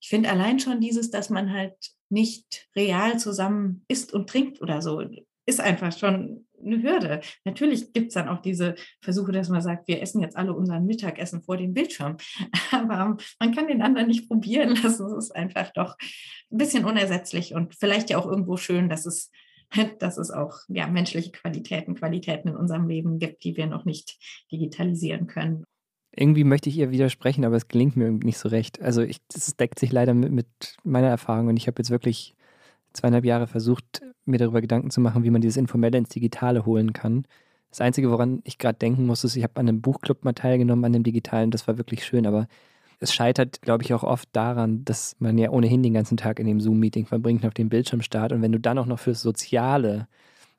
ich finde allein schon dieses, dass man halt nicht real zusammen isst und trinkt oder so, ist einfach schon eine Hürde. Natürlich gibt es dann auch diese Versuche, dass man sagt, wir essen jetzt alle unseren Mittagessen vor dem Bildschirm. Aber man kann den anderen nicht probieren lassen. Es ist einfach doch ein bisschen unersetzlich und vielleicht ja auch irgendwo schön, dass es, dass es auch ja, menschliche Qualitäten, Qualitäten in unserem Leben gibt, die wir noch nicht digitalisieren können. Irgendwie möchte ich ihr widersprechen, aber es gelingt mir nicht so recht. Also das deckt sich leider mit, mit meiner Erfahrung und ich habe jetzt wirklich zweieinhalb Jahre versucht, mir darüber Gedanken zu machen, wie man dieses Informelle ins Digitale holen kann. Das Einzige, woran ich gerade denken muss, ist, ich habe an einem Buchclub mal teilgenommen, an dem Digitalen, das war wirklich schön, aber es scheitert, glaube ich, auch oft daran, dass man ja ohnehin den ganzen Tag in dem Zoom-Meeting verbringt, auf dem Bildschirm starrt und wenn du dann auch noch fürs Soziale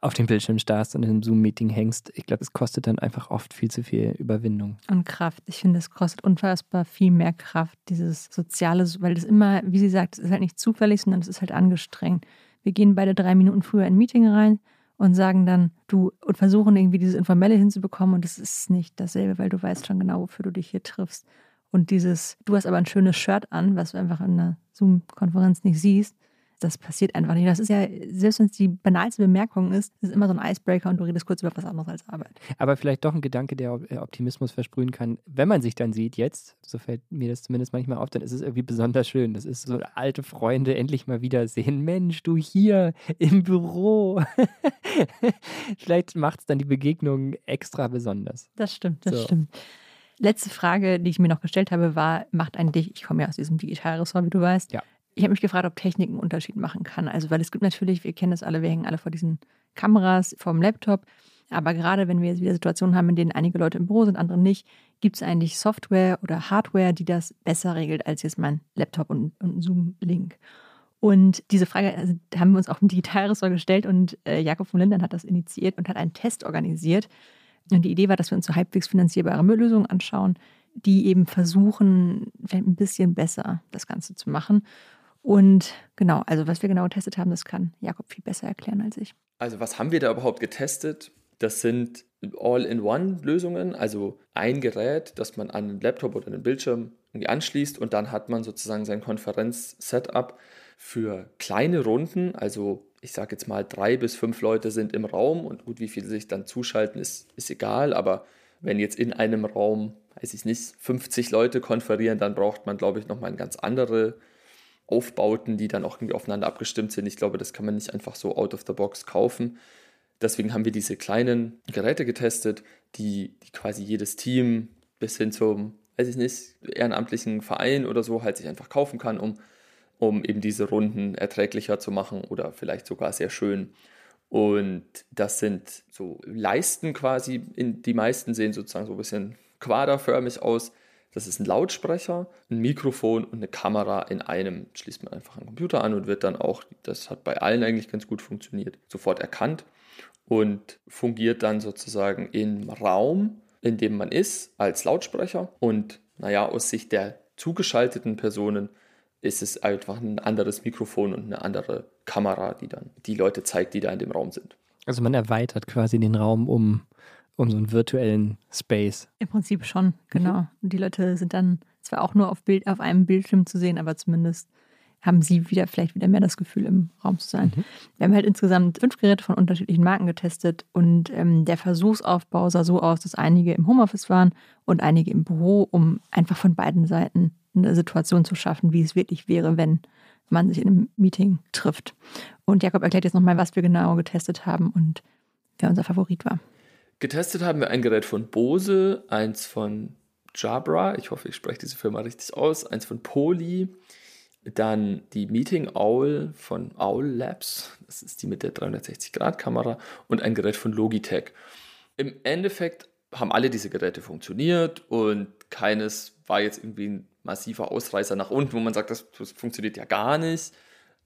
auf dem Bildschirm starrst und in einem Zoom-Meeting hängst, ich glaube, es kostet dann einfach oft viel zu viel Überwindung. Und Kraft. Ich finde, es kostet unfassbar viel mehr Kraft, dieses Soziale, weil das immer, wie sie sagt, es ist halt nicht zufällig, sondern es ist halt angestrengt. Wir gehen beide drei Minuten früher in ein Meeting rein und sagen dann, du, und versuchen irgendwie dieses Informelle hinzubekommen und es ist nicht dasselbe, weil du weißt schon genau, wofür du dich hier triffst. Und dieses, du hast aber ein schönes Shirt an, was du einfach in einer Zoom-Konferenz nicht siehst das passiert einfach nicht. Das ist ja, selbst wenn es die banalste Bemerkung ist, ist immer so ein Icebreaker und du redest kurz über was anderes als Arbeit. Aber vielleicht doch ein Gedanke, der äh, Optimismus versprühen kann. Wenn man sich dann sieht jetzt, so fällt mir das zumindest manchmal auf, dann ist es irgendwie besonders schön. Das ist so alte Freunde endlich mal wiedersehen. Mensch, du hier im Büro. vielleicht macht es dann die Begegnung extra besonders. Das stimmt, das so. stimmt. Letzte Frage, die ich mir noch gestellt habe, war, macht ein dich, ich komme ja aus diesem Digitalressort, wie du weißt, ja ich habe mich gefragt, ob Technik einen Unterschied machen kann. Also, weil es gibt natürlich, wir kennen das alle, wir hängen alle vor diesen Kameras, vor dem Laptop. Aber gerade wenn wir jetzt wieder Situationen haben, in denen einige Leute im Büro sind, andere nicht, gibt es eigentlich Software oder Hardware, die das besser regelt als jetzt mein Laptop und, und Zoom-Link. Und diese Frage also, haben wir uns auch im Digitalressort gestellt und äh, Jakob von Lindern hat das initiiert und hat einen Test organisiert. Und die Idee war, dass wir uns so halbwegs finanzierbare Lösungen anschauen, die eben versuchen, ein bisschen besser das Ganze zu machen. Und genau, also was wir genau getestet haben, das kann Jakob viel besser erklären als ich. Also was haben wir da überhaupt getestet? Das sind All-in-One-Lösungen, also ein Gerät, das man an einen Laptop oder einen Bildschirm anschließt und dann hat man sozusagen sein Konferenz-Setup für kleine Runden, also ich sage jetzt mal drei bis fünf Leute sind im Raum und gut, wie viele sich dann zuschalten, ist, ist egal, aber wenn jetzt in einem Raum, weiß ich nicht, 50 Leute konferieren, dann braucht man, glaube ich, nochmal eine ganz andere Aufbauten, die dann auch irgendwie aufeinander abgestimmt sind. Ich glaube, das kann man nicht einfach so out of the box kaufen. Deswegen haben wir diese kleinen Geräte getestet, die, die quasi jedes Team bis hin zum, weiß ich nicht, ehrenamtlichen Verein oder so halt sich einfach kaufen kann, um, um eben diese Runden erträglicher zu machen oder vielleicht sogar sehr schön. Und das sind so Leisten quasi, in, die meisten sehen sozusagen so ein bisschen quaderförmig aus das ist ein Lautsprecher, ein Mikrofon und eine Kamera in einem. Schließt man einfach einen Computer an und wird dann auch, das hat bei allen eigentlich ganz gut funktioniert, sofort erkannt und fungiert dann sozusagen im Raum, in dem man ist, als Lautsprecher. Und naja, aus Sicht der zugeschalteten Personen ist es einfach ein anderes Mikrofon und eine andere Kamera, die dann die Leute zeigt, die da in dem Raum sind. Also man erweitert quasi den Raum um so einen virtuellen Space. Im Prinzip schon, genau. Mhm. Und die Leute sind dann zwar auch nur auf, Bild, auf einem Bildschirm zu sehen, aber zumindest haben sie wieder vielleicht wieder mehr das Gefühl, im Raum zu sein. Mhm. Wir haben halt insgesamt fünf Geräte von unterschiedlichen Marken getestet und ähm, der Versuchsaufbau sah so aus, dass einige im Homeoffice waren und einige im Büro, um einfach von beiden Seiten eine Situation zu schaffen, wie es wirklich wäre, wenn man sich in einem Meeting trifft. Und Jakob erklärt jetzt nochmal, was wir genau getestet haben und wer unser Favorit war. Getestet haben wir ein Gerät von Bose, eins von Jabra, ich hoffe, ich spreche diese Firma richtig aus, eins von Poly, dann die Meeting Owl von Owl Labs, das ist die mit der 360-Grad-Kamera und ein Gerät von Logitech. Im Endeffekt haben alle diese Geräte funktioniert und keines war jetzt irgendwie ein massiver Ausreißer nach unten, wo man sagt, das, das funktioniert ja gar nicht.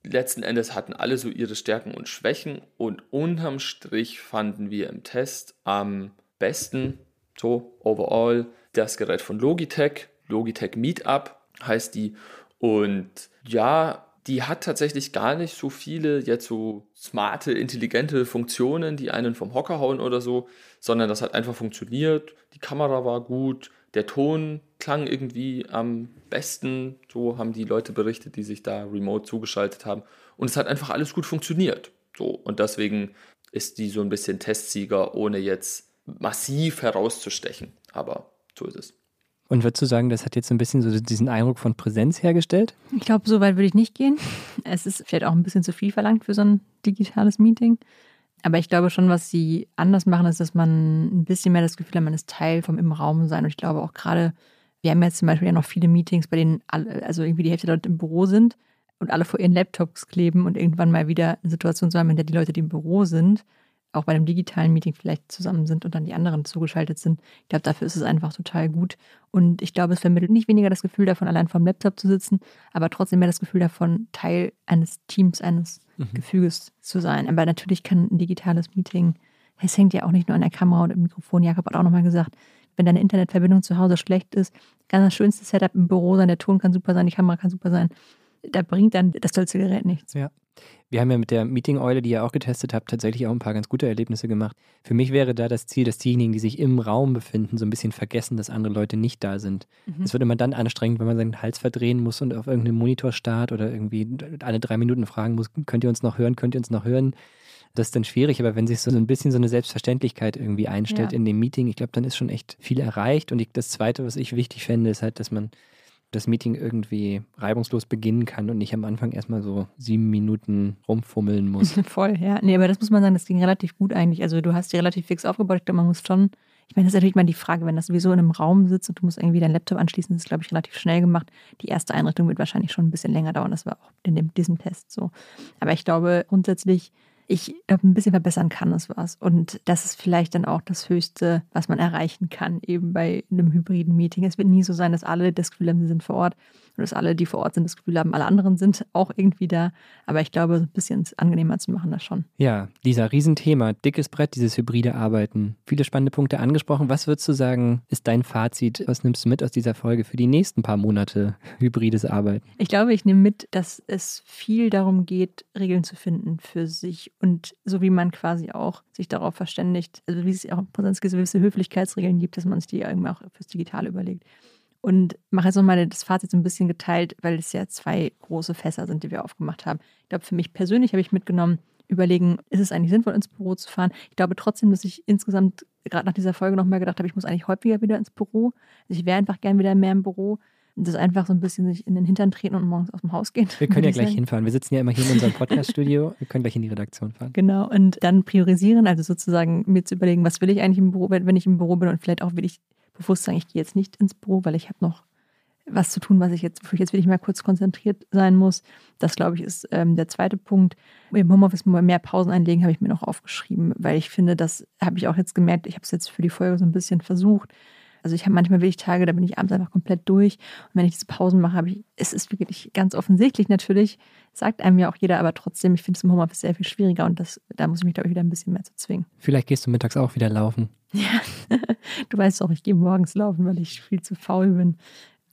Letzten Endes hatten alle so ihre Stärken und Schwächen und unterm Strich fanden wir im Test am besten, so overall, das Gerät von Logitech, Logitech Meetup heißt die. Und ja, die hat tatsächlich gar nicht so viele jetzt so smarte, intelligente Funktionen, die einen vom Hocker hauen oder so, sondern das hat einfach funktioniert. Die Kamera war gut, der Ton klang irgendwie am besten, so haben die Leute berichtet, die sich da remote zugeschaltet haben. Und es hat einfach alles gut funktioniert. So, und deswegen ist die so ein bisschen Testsieger, ohne jetzt massiv herauszustechen. Aber so ist es. Und würdest du sagen, das hat jetzt so ein bisschen so diesen Eindruck von Präsenz hergestellt? Ich glaube, so weit würde ich nicht gehen. Es ist vielleicht auch ein bisschen zu viel verlangt für so ein digitales Meeting. Aber ich glaube schon, was sie anders machen, ist, dass man ein bisschen mehr das Gefühl hat, man ist Teil vom im Raum sein. Und ich glaube auch gerade, wir haben jetzt zum Beispiel ja noch viele Meetings, bei denen alle, also irgendwie die Hälfte der Leute im Büro sind und alle vor ihren Laptops kleben und irgendwann mal wieder eine Situation zu haben, in der die Leute, die im Büro sind, auch bei einem digitalen Meeting vielleicht zusammen sind und dann die anderen zugeschaltet sind. Ich glaube, dafür ist es einfach total gut. Und ich glaube, es vermittelt nicht weniger das Gefühl davon, allein vor dem Laptop zu sitzen, aber trotzdem mehr das Gefühl davon, Teil eines Teams, eines mhm. Gefüges zu sein. Aber natürlich kann ein digitales Meeting, es hängt ja auch nicht nur an der Kamera und im Mikrofon. Jakob hat auch nochmal gesagt, wenn deine Internetverbindung zu Hause schlecht ist, kann das schönste Setup im Büro sein, der Ton kann super sein, die Kamera kann super sein. Da bringt dann das tollste Gerät nichts. Ja. Wir haben ja mit der Meeting-Eule, die ihr auch getestet habt, tatsächlich auch ein paar ganz gute Erlebnisse gemacht. Für mich wäre da das Ziel, dass diejenigen, die sich im Raum befinden, so ein bisschen vergessen, dass andere Leute nicht da sind. Mhm. Es wird immer dann anstrengend, wenn man seinen Hals verdrehen muss und auf irgendeinen Monitor starrt oder irgendwie alle drei Minuten fragen muss, könnt ihr uns noch hören, könnt ihr uns noch hören? Das ist dann schwierig, aber wenn sich so ein bisschen so eine Selbstverständlichkeit irgendwie einstellt ja. in dem Meeting, ich glaube, dann ist schon echt viel erreicht. Und das Zweite, was ich wichtig fände, ist halt, dass man das Meeting irgendwie reibungslos beginnen kann und nicht am Anfang erstmal so sieben Minuten rumfummeln muss. Voll, ja. Nee, aber das muss man sagen, das ging relativ gut eigentlich. Also du hast die relativ fix aufgebaut. Ich glaube, man muss schon, ich meine, das ist natürlich mal die Frage, wenn das sowieso in einem Raum sitzt und du musst irgendwie deinen Laptop anschließen, das ist, glaube ich, relativ schnell gemacht. Die erste Einrichtung wird wahrscheinlich schon ein bisschen länger dauern. Das war auch in dem, diesem Test so. Aber ich glaube, grundsätzlich ich glaube, ein bisschen verbessern kann es was. Und das ist vielleicht dann auch das Höchste, was man erreichen kann, eben bei einem hybriden Meeting. Es wird nie so sein, dass alle das Gefühl haben, sie sind vor Ort dass alle, die vor Ort sind, das Gefühl haben, alle anderen sind auch irgendwie da. Aber ich glaube, ein bisschen angenehmer zu machen, das schon. Ja, dieser Riesenthema, dickes Brett, dieses hybride Arbeiten. Viele spannende Punkte angesprochen. Was würdest du sagen, ist dein Fazit? Was nimmst du mit aus dieser Folge für die nächsten paar Monate hybrides Arbeiten? Ich glaube, ich nehme mit, dass es viel darum geht, Regeln zu finden für sich und so wie man quasi auch sich darauf verständigt, also wie es auch im Präsenz gewisse Höflichkeitsregeln gibt, dass man sich die irgendwie auch fürs Digitale überlegt. Und mache jetzt nochmal das Fazit so ein bisschen geteilt, weil es ja zwei große Fässer sind, die wir aufgemacht haben. Ich glaube, für mich persönlich habe ich mitgenommen, überlegen, ist es eigentlich sinnvoll, ins Büro zu fahren? Ich glaube trotzdem, dass ich insgesamt gerade nach dieser Folge nochmal gedacht habe, ich muss eigentlich häufiger wieder ins Büro. Also ich wäre einfach gern wieder mehr im Büro das einfach so ein bisschen sich in den Hintern treten und morgens aus dem Haus gehen. Wir können ja gleich sagen. hinfahren. Wir sitzen ja immer hier in unserem Podcast-Studio. Wir können gleich in die Redaktion fahren. Genau. Und dann priorisieren, also sozusagen mir zu überlegen, was will ich eigentlich im Büro, wenn ich im Büro bin und vielleicht auch will ich bewusst sagen, ich gehe jetzt nicht ins Büro, weil ich habe noch was zu tun, was ich jetzt, ich jetzt wirklich mal kurz konzentriert sein muss. Das, glaube ich, ist ähm, der zweite Punkt. Im Homeoffice mehr Pausen einlegen, habe ich mir noch aufgeschrieben, weil ich finde, das habe ich auch jetzt gemerkt. Ich habe es jetzt für die Folge so ein bisschen versucht. Also ich habe manchmal wirklich Tage, da bin ich abends einfach komplett durch. Und wenn ich diese Pausen mache, habe ich, es ist wirklich ganz offensichtlich natürlich, sagt einem ja auch jeder, aber trotzdem, ich finde es im Homeoffice sehr viel schwieriger und das, da muss ich mich, glaube ich, wieder ein bisschen mehr zu zwingen. Vielleicht gehst du mittags auch wieder laufen. Ja, du weißt auch, ich gehe morgens laufen, weil ich viel zu faul bin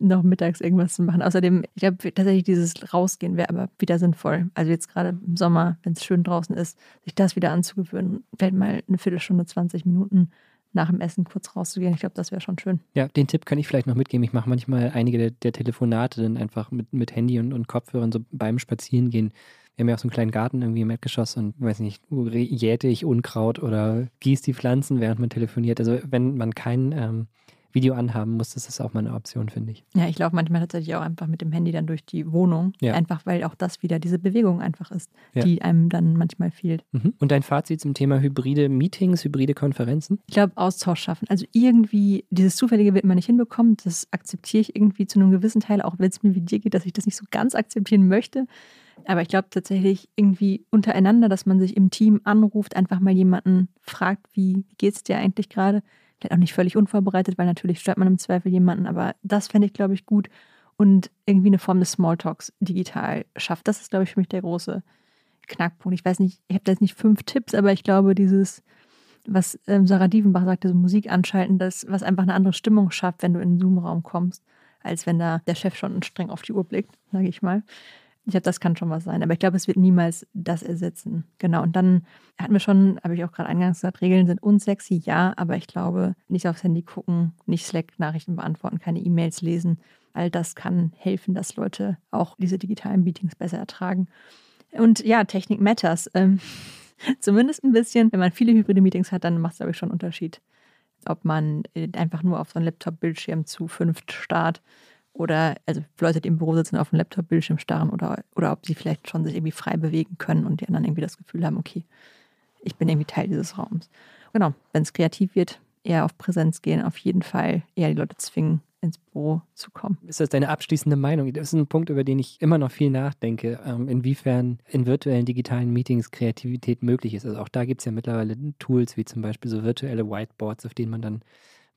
noch mittags irgendwas zu machen. Außerdem, ich glaube tatsächlich, dieses Rausgehen wäre aber wieder sinnvoll. Also jetzt gerade im Sommer, wenn es schön draußen ist, sich das wieder anzugewöhnen, vielleicht mal eine Viertelstunde, 20 Minuten nach dem Essen kurz rauszugehen. Ich glaube, das wäre schon schön. Ja, den Tipp kann ich vielleicht noch mitgeben. Ich mache manchmal einige der, der, Telefonate dann einfach mit, mit Handy und, und Kopfhörern so beim Spazierengehen. Wir haben ja auch so einen kleinen Garten irgendwie im Erdgeschoss und weiß nicht, jäte ich Unkraut oder gieße die Pflanzen, während man telefoniert. Also wenn man keinen ähm, Video anhaben muss, das ist auch mal eine Option, finde ich. Ja, ich laufe manchmal tatsächlich auch einfach mit dem Handy dann durch die Wohnung. Ja. Einfach weil auch das wieder diese Bewegung einfach ist, ja. die einem dann manchmal fehlt. Mhm. Und dein Fazit zum Thema hybride Meetings, hybride Konferenzen? Ich glaube, Austausch schaffen. Also irgendwie, dieses Zufällige wird man nicht hinbekommen. Das akzeptiere ich irgendwie zu einem gewissen Teil, auch wenn es mir wie dir geht, dass ich das nicht so ganz akzeptieren möchte. Aber ich glaube tatsächlich irgendwie untereinander, dass man sich im Team anruft, einfach mal jemanden fragt, wie geht es dir eigentlich gerade? Vielleicht auch nicht völlig unvorbereitet, weil natürlich stört man im Zweifel jemanden, aber das fände ich, glaube ich, gut. und irgendwie eine Form des Smalltalks digital schafft. Das ist, glaube ich, für mich der große Knackpunkt. Ich weiß nicht, ich habe da jetzt nicht fünf Tipps, aber ich glaube, dieses, was ähm, Sarah Dievenbach sagte, so Musik anschalten, das, was einfach eine andere Stimmung schafft, wenn du in den Zoom-Raum kommst, als wenn da der Chef schon streng auf die Uhr blickt, sage ich mal. Ich glaube, das kann schon was sein, aber ich glaube, es wird niemals das ersetzen. Genau. Und dann hatten wir schon, habe ich auch gerade eingangs gesagt, Regeln sind unsexy, ja, aber ich glaube, nicht aufs Handy gucken, nicht Slack-Nachrichten beantworten, keine E-Mails lesen. All das kann helfen, dass Leute auch diese digitalen Meetings besser ertragen. Und ja, Technik matters. Ähm, zumindest ein bisschen. Wenn man viele hybride Meetings hat, dann macht es, glaube ich, schon einen Unterschied. Ob man äh, einfach nur auf so einen Laptop-Bildschirm zu fünft starrt oder also Leute, die im Büro sitzen, auf dem Laptop-Bildschirm starren oder, oder ob sie vielleicht schon sich irgendwie frei bewegen können und die anderen irgendwie das Gefühl haben, okay, ich bin irgendwie Teil dieses Raums. Genau, wenn es kreativ wird, eher auf Präsenz gehen, auf jeden Fall eher die Leute zwingen, ins Büro zu kommen. Ist das deine abschließende Meinung? Das ist ein Punkt, über den ich immer noch viel nachdenke, ähm, inwiefern in virtuellen digitalen Meetings Kreativität möglich ist. Also auch da gibt es ja mittlerweile Tools wie zum Beispiel so virtuelle Whiteboards, auf denen man dann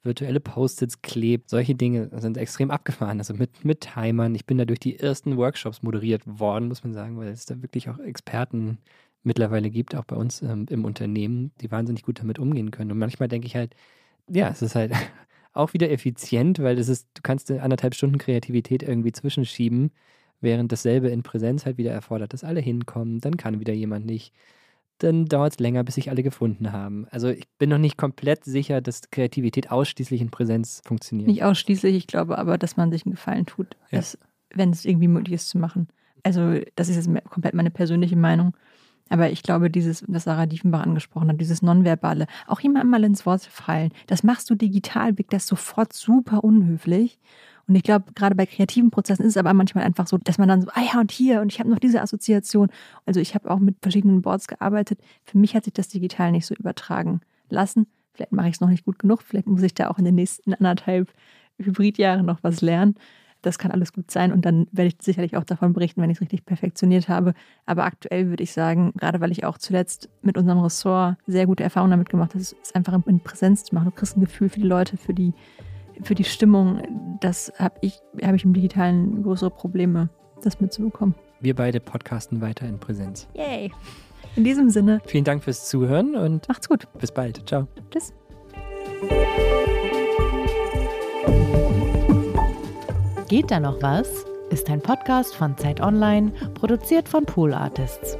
virtuelle Post-its klebt. Solche Dinge sind extrem abgefahren. Also mit, mit Timern. Ich bin da durch die ersten Workshops moderiert worden, muss man sagen, weil es da wirklich auch Experten mittlerweile gibt, auch bei uns ähm, im Unternehmen, die wahnsinnig gut damit umgehen können. Und manchmal denke ich halt, ja, es ist halt auch wieder effizient, weil das ist, du kannst anderthalb Stunden Kreativität irgendwie zwischenschieben, während dasselbe in Präsenz halt wieder erfordert, dass alle hinkommen, dann kann wieder jemand nicht dann dauert es länger, bis sich alle gefunden haben. Also ich bin noch nicht komplett sicher, dass Kreativität ausschließlich in Präsenz funktioniert. Nicht ausschließlich, ich glaube aber, dass man sich einen Gefallen tut, ja. wenn es irgendwie möglich ist zu machen. Also das ist jetzt komplett meine persönliche Meinung. Aber ich glaube, dieses, was Sarah Diefenbach angesprochen hat, dieses Nonverbale, auch jemandem mal ins Wort fallen, das machst du digital, wirkt das sofort super unhöflich. Und ich glaube, gerade bei kreativen Prozessen ist es aber manchmal einfach so, dass man dann so, ah ja, und hier, und ich habe noch diese Assoziation. Also ich habe auch mit verschiedenen Boards gearbeitet. Für mich hat sich das digital nicht so übertragen lassen. Vielleicht mache ich es noch nicht gut genug. Vielleicht muss ich da auch in den nächsten anderthalb Hybridjahren noch was lernen. Das kann alles gut sein und dann werde ich sicherlich auch davon berichten, wenn ich es richtig perfektioniert habe. Aber aktuell würde ich sagen, gerade weil ich auch zuletzt mit unserem Ressort sehr gute Erfahrungen damit gemacht habe, es einfach in Präsenz zu machen. Du kriegst ein Gefühl für die Leute, für die für die Stimmung, das habe ich, habe ich im Digitalen größere Probleme, das mitzubekommen. Wir beide podcasten weiter in Präsenz. Yay! In diesem Sinne. Vielen Dank fürs Zuhören und macht's gut. Bis bald. Ciao. Tschüss. Geht da noch was? Ist ein Podcast von Zeit Online, produziert von Pool Artists.